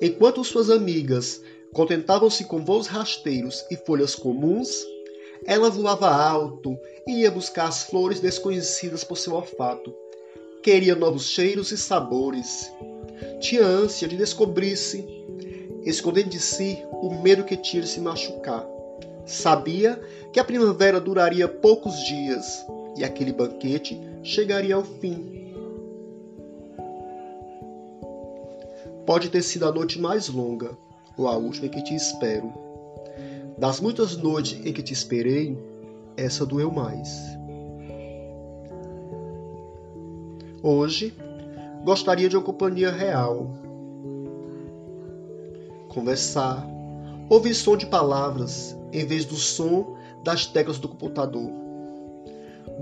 Enquanto suas amigas contentavam-se com voos rasteiros e folhas comuns, ela voava alto e ia buscar as flores desconhecidas por seu olfato. Queria novos cheiros e sabores. Tinha ânsia de descobrir-se, escondendo de si o medo que tinha de se machucar. Sabia que a primavera duraria poucos dias e aquele banquete chegaria ao fim. Pode ter sido a noite mais longa ou a última em que te espero. Das muitas noites em que te esperei, essa doeu mais. Hoje, gostaria de uma companhia real. Conversar, ouvir som de palavras em vez do som das teclas do computador.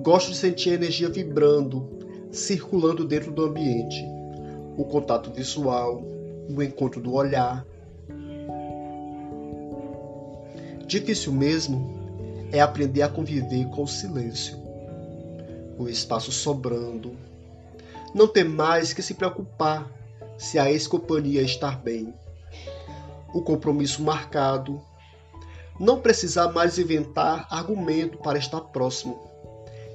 Gosto de sentir a energia vibrando, circulando dentro do ambiente. O contato visual, o encontro do olhar, Difícil mesmo é aprender a conviver com o silêncio, o espaço sobrando. Não ter mais que se preocupar se a ex-companhia estar bem. O compromisso marcado. Não precisar mais inventar argumento para estar próximo,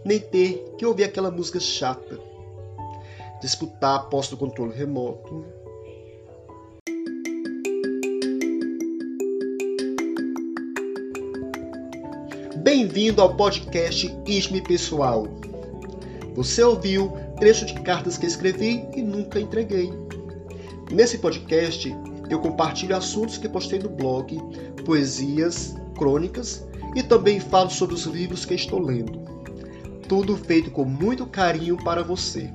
nem ter que ouvir aquela música chata. Disputar a posse do controle remoto Bem-vindo ao podcast Isme Pessoal. Você ouviu trecho de cartas que escrevi e nunca entreguei. Nesse podcast, eu compartilho assuntos que postei no blog, poesias, crônicas e também falo sobre os livros que estou lendo. Tudo feito com muito carinho para você.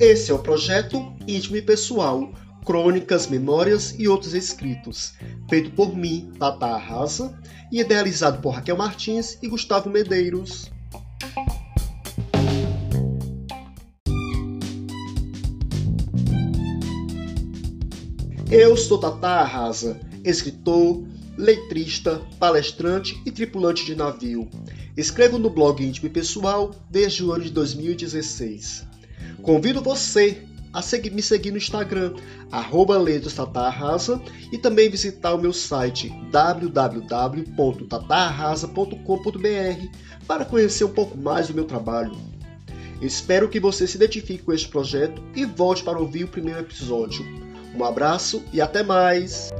Esse é o projeto íntimo e pessoal, crônicas, memórias e outros escritos, feito por mim, Tata Arrasa, e idealizado por Raquel Martins e Gustavo Medeiros. Eu sou Tata Arrasa, escritor, letrista, palestrante e tripulante de navio. Escrevo no blog íntimo e pessoal desde o ano de 2016. Convido você a seguir, me seguir no Instagram, arroba e também visitar o meu site www.tatarrasa.com.br para conhecer um pouco mais do meu trabalho. Espero que você se identifique com este projeto e volte para ouvir o primeiro episódio. Um abraço e até mais!